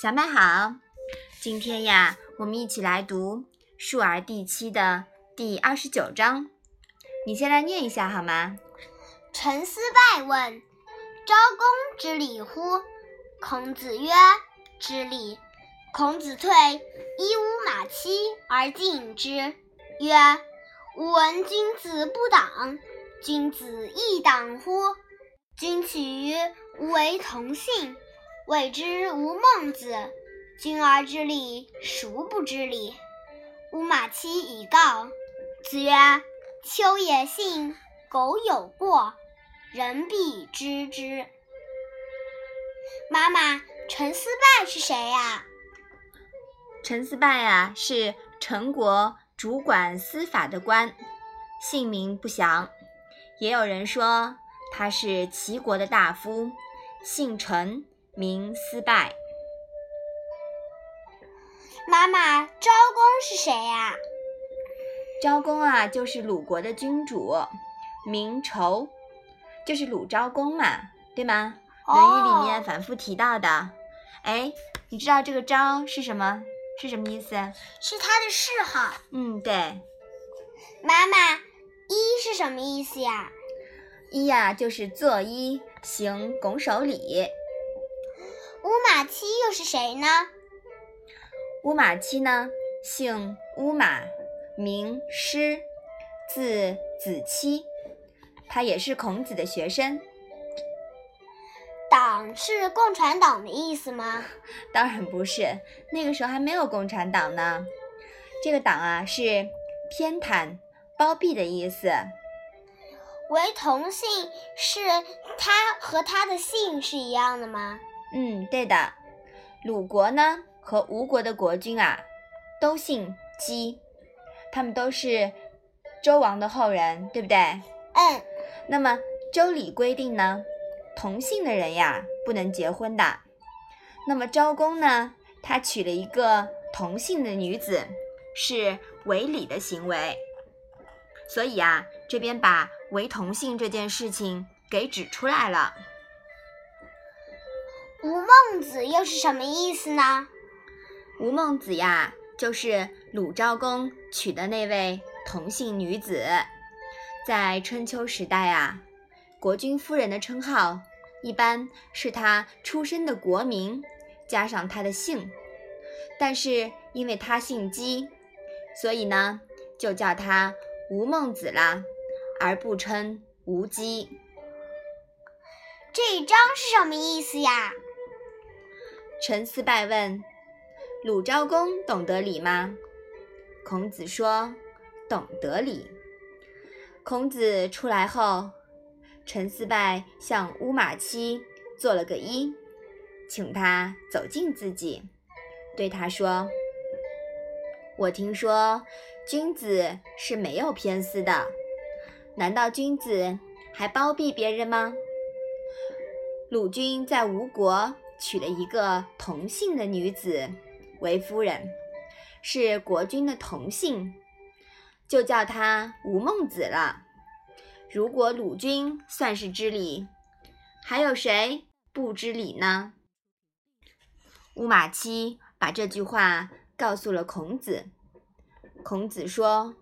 小麦好，今天呀，我们一起来读《述而》第七的第二十九章。你先来念一下好吗？陈思败问：“昭公知礼乎？”孔子曰：“知礼。”孔子退，依吾马期而进之，曰：“吾闻君子不党，君子亦党乎？君取于吾为同姓。”谓之吾孟子，君而知礼，孰不知礼？吾马期以告。子曰：秋也信，苟有过，人必知之。妈妈，陈思败是谁呀？陈思败啊，是陈国主管司法的官，姓名不详。也有人说他是齐国的大夫，姓陈。名思败。妈妈，昭公是谁呀？昭公啊，就是鲁国的君主，名仇，就是鲁昭公嘛，对吗？《论语》里面反复提到的。哎，你知道这个“昭”是什么？是什么意思？是他的谥号。嗯，对。妈妈，“揖”是什么意思呀？“揖”呀，就是作揖，行拱手礼。乌马期又是谁呢？乌马期呢，姓乌马，名师，字子期，他也是孔子的学生。党是共产党的意思吗？当然不是，那个时候还没有共产党呢。这个党啊，是偏袒、包庇的意思。为同姓是他和他的姓是一样的吗？嗯，对的，鲁国呢和吴国的国君啊，都姓姬，他们都是周王的后人，对不对？嗯。那么周礼规定呢，同姓的人呀不能结婚的。那么昭公呢，他娶了一个同姓的女子，是违礼的行为。所以啊，这边把为同姓这件事情给指出来了。吴孟子又是什么意思呢？吴孟子呀，就是鲁昭公娶的那位同姓女子。在春秋时代啊，国君夫人的称号一般是她出身的国名加上她的姓，但是因为她姓姬，所以呢就叫她吴孟子啦，而不称吴姬。这一章是什么意思呀？陈思拜问：“鲁昭公懂得礼吗？”孔子说：“懂得礼。”孔子出来后，陈思拜向乌马期做了个揖，请他走近自己，对他说：“我听说君子是没有偏私的，难道君子还包庇别人吗？”鲁君在吴国。娶了一个同姓的女子为夫人，是国君的同姓，就叫她吴孟子了。如果鲁君算是知礼，还有谁不知礼呢？乌马期把这句话告诉了孔子。孔子说：“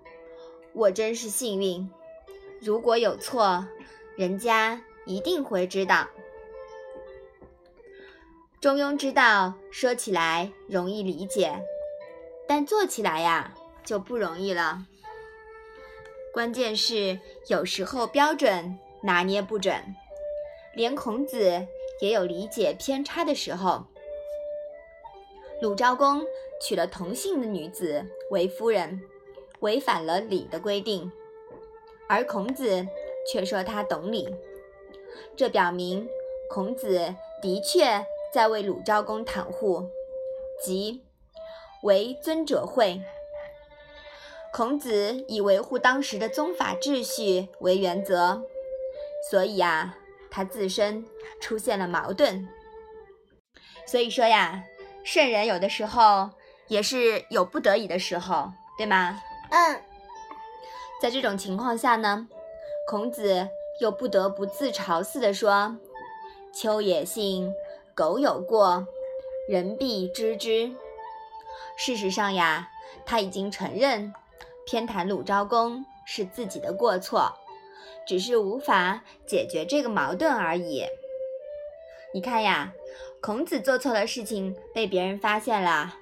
我真是幸运，如果有错，人家一定会知道。”中庸之道说起来容易理解，但做起来呀就不容易了。关键是有时候标准拿捏不准，连孔子也有理解偏差的时候。鲁昭公娶了同姓的女子为夫人，违反了礼的规定，而孔子却说他懂礼，这表明孔子的确。在为鲁昭公袒护，即为尊者讳。孔子以维护当时的宗法秩序为原则，所以啊，他自身出现了矛盾。所以说呀，圣人有的时候也是有不得已的时候，对吗？嗯。在这种情况下呢，孔子又不得不自嘲似的说：“秋也信。”苟有过，人必知之。事实上呀，他已经承认偏袒鲁昭公是自己的过错，只是无法解决这个矛盾而已。你看呀，孔子做错了事情被别人发现了，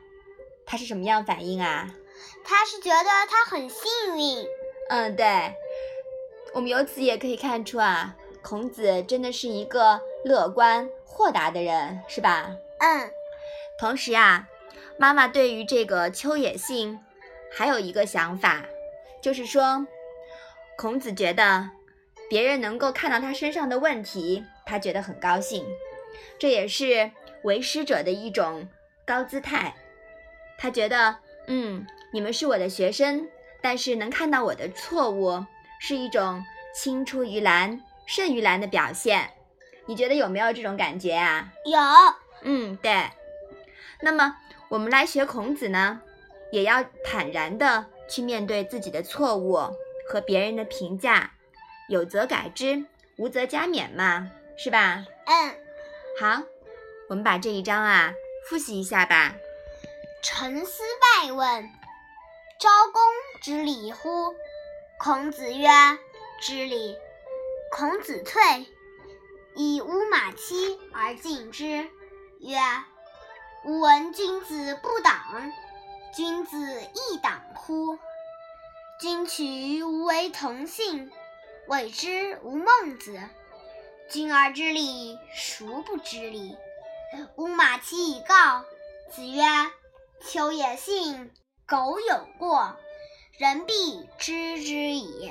他是什么样反应啊？他是觉得他很幸运。嗯，对。我们由此也可以看出啊，孔子真的是一个乐观豁达的人，是吧？嗯。同时啊，妈妈对于这个秋野信还有一个想法，就是说，孔子觉得别人能够看到他身上的问题，他觉得很高兴，这也是为师者的一种高姿态。他觉得，嗯，你们是我的学生，但是能看到我的错误。是一种青出于蓝胜于蓝的表现，你觉得有没有这种感觉啊？有，嗯，对。那么我们来学孔子呢，也要坦然的去面对自己的错误和别人的评价，有则改之，无则加勉嘛，是吧？嗯。好，我们把这一章啊复习一下吧。陈思败问：“昭公知礼乎？”孔子曰：“知礼。”孔子退，以乌马期而进之，曰：“吾闻君子不党，君子亦党乎？君取吾为同姓，谓之吾孟子。君而知礼，孰不知礼？”乌马期以告。子曰：“秋也信，苟有过。”人必知之矣。